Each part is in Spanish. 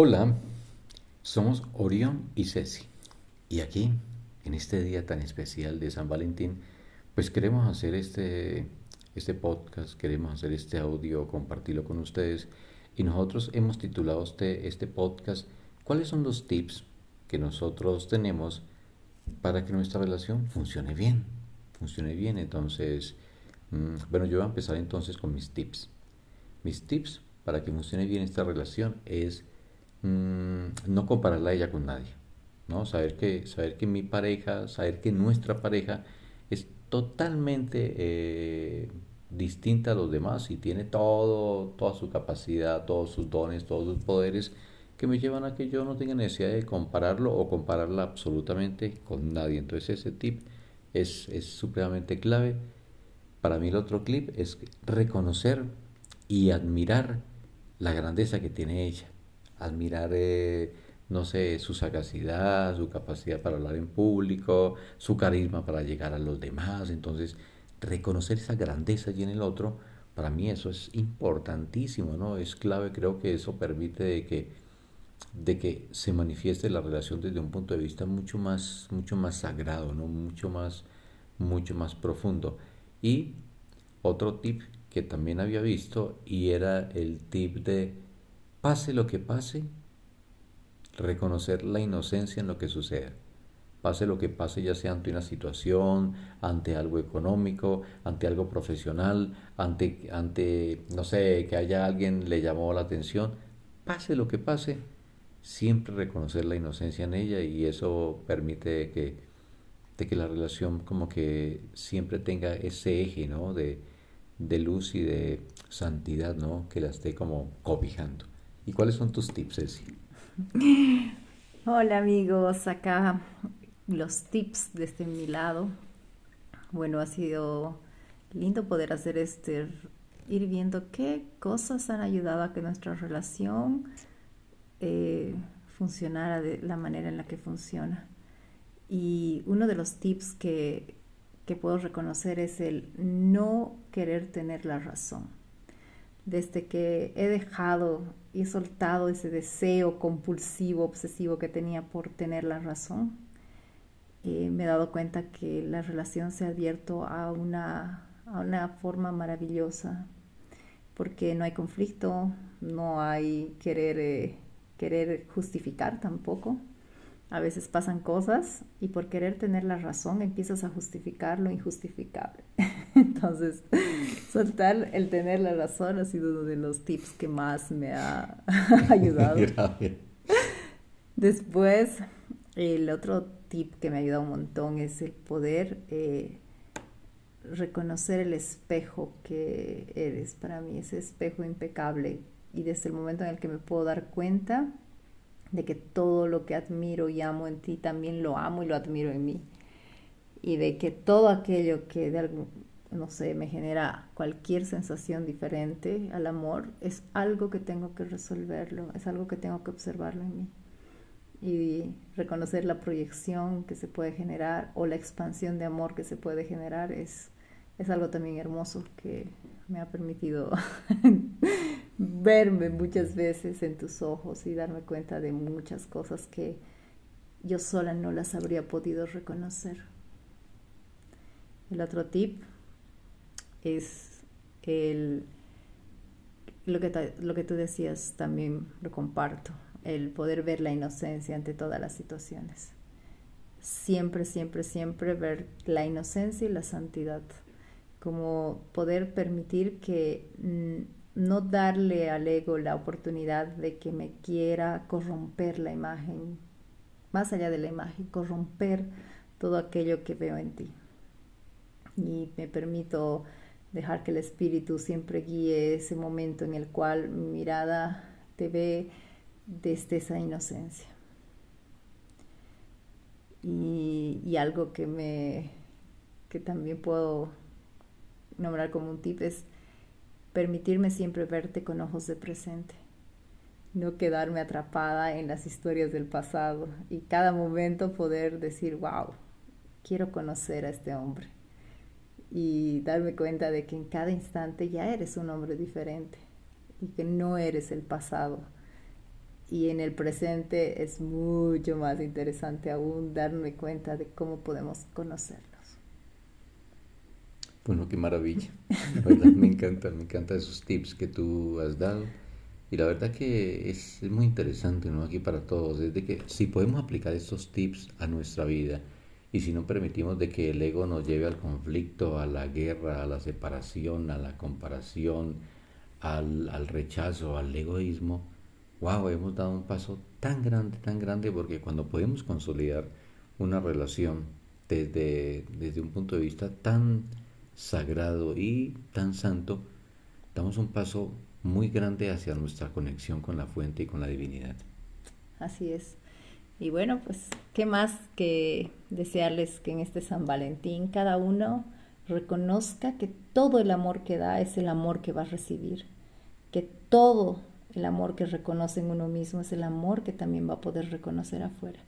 Hola, somos Orión y Ceci. Y aquí, en este día tan especial de San Valentín, pues queremos hacer este, este podcast, queremos hacer este audio, compartirlo con ustedes. Y nosotros hemos titulado este, este podcast, ¿cuáles son los tips que nosotros tenemos para que nuestra relación funcione bien? Funcione bien. Entonces, mm, bueno, yo voy a empezar entonces con mis tips. Mis tips para que funcione bien esta relación es Mm, no compararla a ella con nadie, ¿no? Saber que, saber que mi pareja, saber que nuestra pareja es totalmente eh, distinta a los demás y tiene todo, toda su capacidad, todos sus dones, todos sus poderes que me llevan a que yo no tenga necesidad de compararlo o compararla absolutamente con nadie. Entonces ese tip es, es supremamente clave. Para mí el otro clip es reconocer y admirar la grandeza que tiene ella admirar, eh, no sé, su sagacidad, su capacidad para hablar en público, su carisma para llegar a los demás. Entonces, reconocer esa grandeza allí en el otro, para mí eso es importantísimo, ¿no? Es clave, creo que eso permite de que, de que se manifieste la relación desde un punto de vista mucho más, mucho más sagrado, ¿no? Mucho más, mucho más profundo. Y otro tip que también había visto y era el tip de Pase lo que pase, reconocer la inocencia en lo que suceda. Pase lo que pase, ya sea ante una situación, ante algo económico, ante algo profesional, ante, ante no sé, que haya alguien le llamó la atención. Pase lo que pase, siempre reconocer la inocencia en ella y eso permite que, de que la relación como que siempre tenga ese eje, ¿no? De, de luz y de santidad, ¿no? Que la esté como cobijando. ¿Y cuáles son tus tips, Ceci? Hola amigos, acá los tips desde mi lado. Bueno, ha sido lindo poder hacer este, ir viendo qué cosas han ayudado a que nuestra relación eh, funcionara de la manera en la que funciona. Y uno de los tips que, que puedo reconocer es el no querer tener la razón desde que he dejado y he soltado ese deseo compulsivo, obsesivo que tenía por tener la razón, eh, me he dado cuenta que la relación se ha abierto a una, a una forma maravillosa, porque no hay conflicto, no hay querer, eh, querer justificar tampoco. A veces pasan cosas y por querer tener la razón empiezas a justificar lo injustificable. Entonces, soltar el tener la razón ha sido uno de los tips que más me ha ayudado. Después, el otro tip que me ha ayudado un montón es el poder eh, reconocer el espejo que eres. Para mí, ese espejo impecable. Y desde el momento en el que me puedo dar cuenta de que todo lo que admiro y amo en ti también lo amo y lo admiro en mí. Y de que todo aquello que de algún, no sé, me genera cualquier sensación diferente al amor, es algo que tengo que resolverlo, es algo que tengo que observarlo en mí. Y reconocer la proyección que se puede generar o la expansión de amor que se puede generar es, es algo también hermoso que me ha permitido verme muchas veces en tus ojos y darme cuenta de muchas cosas que yo sola no las habría podido reconocer. El otro tip es el, lo, que, lo que tú decías también lo comparto, el poder ver la inocencia ante todas las situaciones. Siempre, siempre, siempre ver la inocencia y la santidad, como poder permitir que no darle al ego la oportunidad de que me quiera corromper la imagen, más allá de la imagen, corromper todo aquello que veo en ti. Y me permito dejar que el Espíritu siempre guíe ese momento en el cual mi mirada te ve desde esa inocencia. Y, algo que me que también puedo nombrar como un tip es permitirme siempre verte con ojos de presente, no quedarme atrapada en las historias del pasado y cada momento poder decir, wow, quiero conocer a este hombre y darme cuenta de que en cada instante ya eres un hombre diferente y que no eres el pasado, y en el presente es mucho más interesante aún darme cuenta de cómo podemos conocerlos. Bueno, qué maravilla. La verdad me encanta, me encantan esos tips que tú has dado. Y la verdad que es, muy interesante, ¿no? Aquí para todos, es de que si podemos aplicar estos tips a nuestra vida y si no permitimos de que el ego nos lleve al conflicto, a la guerra, a la separación, a la comparación, al, al rechazo, al egoísmo, wow, hemos dado un paso tan grande, tan grande, porque cuando podemos consolidar una relación desde, desde un punto de vista tan sagrado y tan santo, damos un paso muy grande hacia nuestra conexión con la fuente y con la divinidad. Así es. Y bueno, pues, ¿qué más que desearles que en este San Valentín cada uno reconozca que todo el amor que da es el amor que va a recibir, que todo el amor que reconoce en uno mismo es el amor que también va a poder reconocer afuera,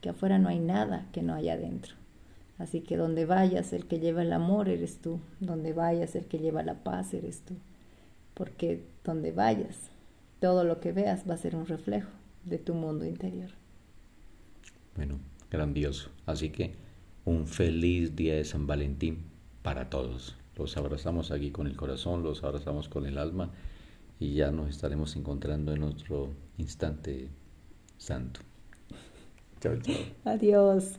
que afuera no hay nada que no haya adentro. Así que donde vayas, el que lleva el amor eres tú, donde vayas, el que lleva la paz eres tú porque donde vayas, todo lo que veas va a ser un reflejo de tu mundo interior. Bueno, grandioso. Así que un feliz día de San Valentín para todos. Los abrazamos aquí con el corazón, los abrazamos con el alma y ya nos estaremos encontrando en otro instante santo. Chao, chao. Adiós.